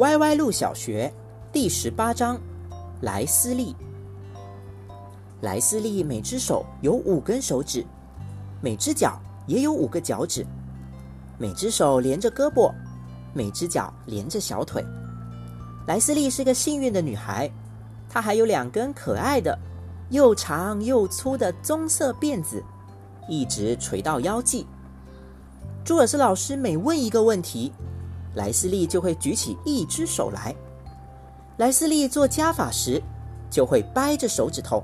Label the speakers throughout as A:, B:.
A: 歪歪路小学第十八章：莱斯利。莱斯利每只手有五根手指，每只脚也有五个脚趾，每只手连着胳膊，每只脚连着小腿。莱斯利是个幸运的女孩，她还有两根可爱的、又长又粗的棕色辫子，一直垂到腰际。朱尔斯老师每问一个问题，莱斯利就会举起一只手来。莱斯利做加法时，就会掰着手指头。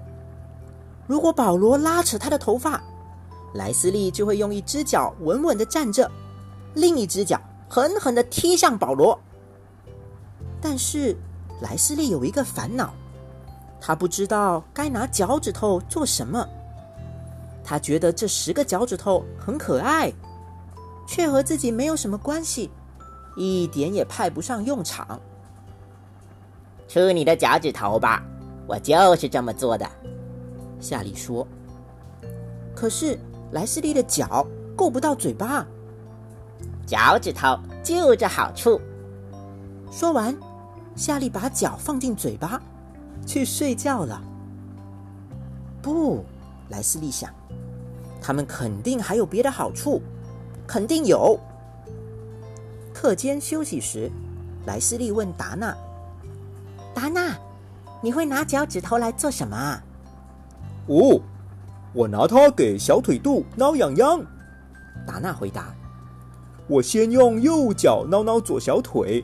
A: 如果保罗拉扯他的头发，莱斯利就会用一只脚稳稳的站着，另一只脚狠狠的踢向保罗。但是莱斯利有一个烦恼，他不知道该拿脚趾头做什么。他觉得这十个脚趾头很可爱，却和自己没有什么关系，一点也派不上用场。
B: 吃你的脚趾头吧，我就是这么做的。
A: 夏利说：“可是莱斯利的脚够不到嘴巴，
B: 脚趾头就这好处。”
A: 说完，夏利把脚放进嘴巴，去睡觉了。不，莱斯利想，他们肯定还有别的好处，肯定有。课间休息时，莱斯利问达纳：“
C: 达纳，你会拿脚趾头来做什么啊？”
D: 哦，我拿它给小腿肚挠痒痒。
A: 达纳回答：“
D: 我先用右脚挠挠左小腿，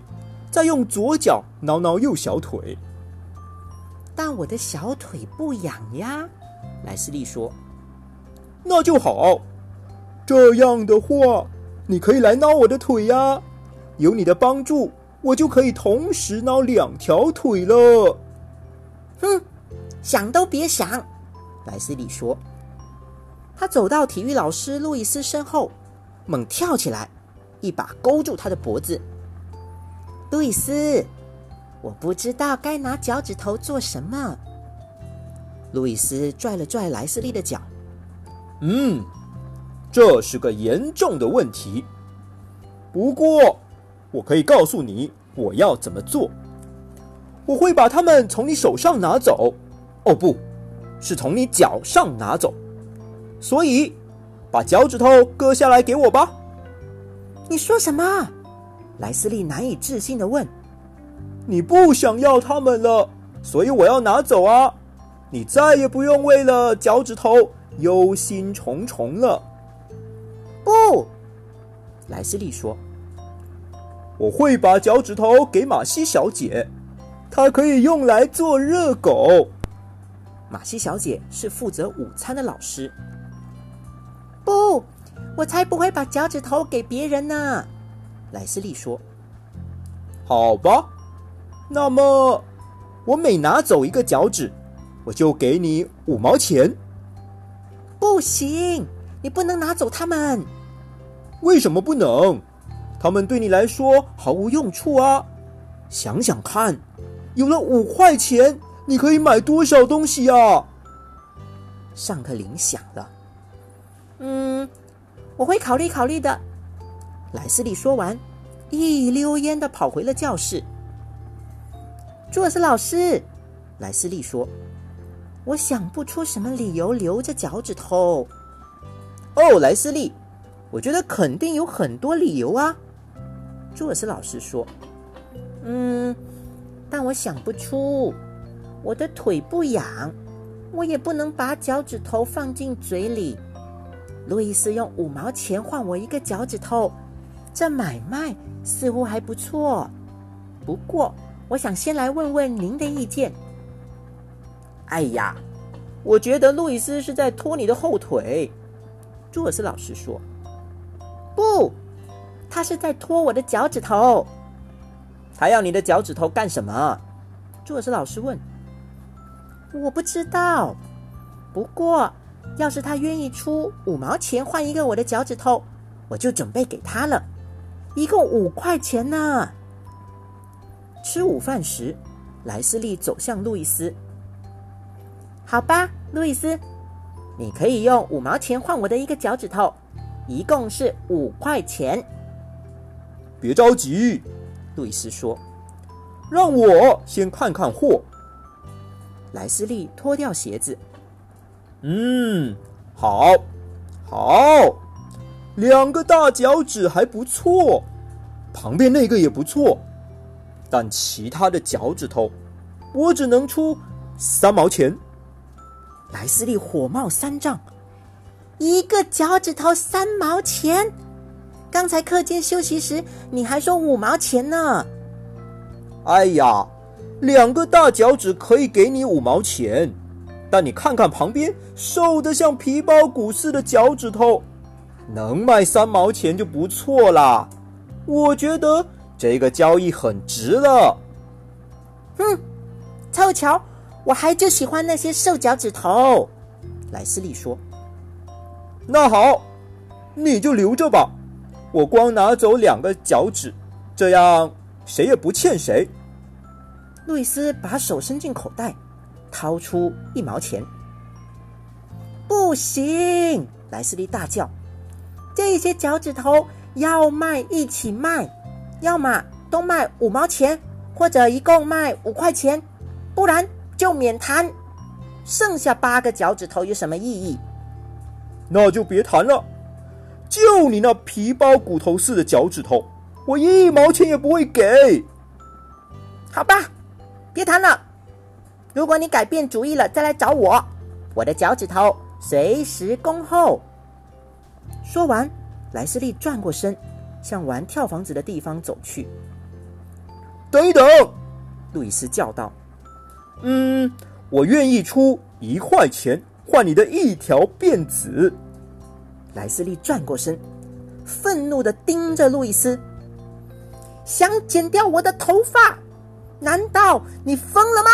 D: 再用左脚挠挠右小腿。”
A: 但我的小腿不痒呀，莱斯利说。
D: “那就好，这样的话，你可以来挠我的腿呀。有你的帮助，我就可以同时挠两条腿了。”
C: 哼，想都别想。
A: 莱斯利说：“他走到体育老师路易斯身后，猛跳起来，一把勾住他的脖子。
C: 路易斯，我不知道该拿脚趾头做什么。”
A: 路易斯拽了拽莱斯利的脚。
D: “嗯，这是个严重的问题。不过，我可以告诉你我要怎么做。我会把它们从你手上拿走。哦，不。”是从你脚上拿走，所以把脚趾头割下来给我吧。
C: 你说什么？
A: 莱斯利难以置信的问。
D: 你不想要它们了，所以我要拿走啊！你再也不用为了脚趾头忧心忡忡了。
C: 不，
A: 莱斯利说。
D: 我会把脚趾头给马西小姐，她可以用来做热狗。
A: 马西小姐是负责午餐的老师。
C: 不，我才不会把脚趾头给别人呢。
A: 莱斯利说：“
D: 好吧，那么我每拿走一个脚趾，我就给你五毛钱。”
C: 不行，你不能拿走它们。
D: 为什么不能？他们对你来说毫无用处啊！想想看，有了五块钱。你可以买多少东西啊？
A: 上课铃响了。
C: 嗯，我会考虑考虑的。
A: 莱斯利说完，一溜烟的跑回了教室。
C: 朱尔斯老师，
A: 莱斯利说：“
C: 我想不出什么理由留着脚趾头。”
A: 哦，莱斯利，我觉得肯定有很多理由啊。朱尔斯老师说：“
C: 嗯，但我想不出。”我的腿不痒，我也不能把脚趾头放进嘴里。路易斯用五毛钱换我一个脚趾头，这买卖似乎还不错。不过，我想先来问问您的意见。
A: 哎呀，我觉得路易斯是在拖你的后腿。朱尔斯老师说：“
C: 不，他是在拖我的脚趾头。
A: 他要你的脚趾头干什么？”朱尔斯老师问。
C: 我不知道，不过要是他愿意出五毛钱换一个我的脚趾头，我就准备给他了，一共五块钱呢。
A: 吃午饭时，莱斯利走向路易斯。
C: 好吧，路易斯，你可以用五毛钱换我的一个脚趾头，一共是五块钱。
D: 别着急，
A: 路易斯说：“
D: 让我先看看货。
A: 莱斯利脱掉鞋子，
D: 嗯，好，好，两个大脚趾还不错，旁边那个也不错，但其他的脚趾头，我只能出三毛钱。
A: 莱斯利火冒三丈，一个脚趾头三毛钱？刚才课间休息时你还说五毛钱呢。
D: 哎呀！两个大脚趾可以给你五毛钱，但你看看旁边瘦的像皮包骨似的脚趾头，能卖三毛钱就不错啦。我觉得这个交易很值了。
A: 哼，凑巧，我还就喜欢那些瘦脚趾头。莱斯利说：“
D: 那好，你就留着吧，我光拿走两个脚趾，这样谁也不欠谁。”
A: 路易斯把手伸进口袋，掏出一毛钱。不行！莱斯利大叫：“这些脚趾头要卖一起卖，要么都卖五毛钱，或者一共卖五块钱，不然就免谈。剩下八个脚趾头有什么意义？
D: 那就别谈了。就你那皮包骨头似的脚趾头，我一毛钱也不会给。
A: 好吧。”别谈了，如果你改变主意了，再来找我。我的脚趾头随时恭候。说完，莱斯利转过身，向玩跳房子的地方走去。
D: 等一等，
A: 路易斯叫道：“
D: 嗯，我愿意出一块钱换你的一条辫子。”
A: 莱斯利转过身，愤怒的盯着路易斯：“想剪掉我的头发？”难道你疯了吗？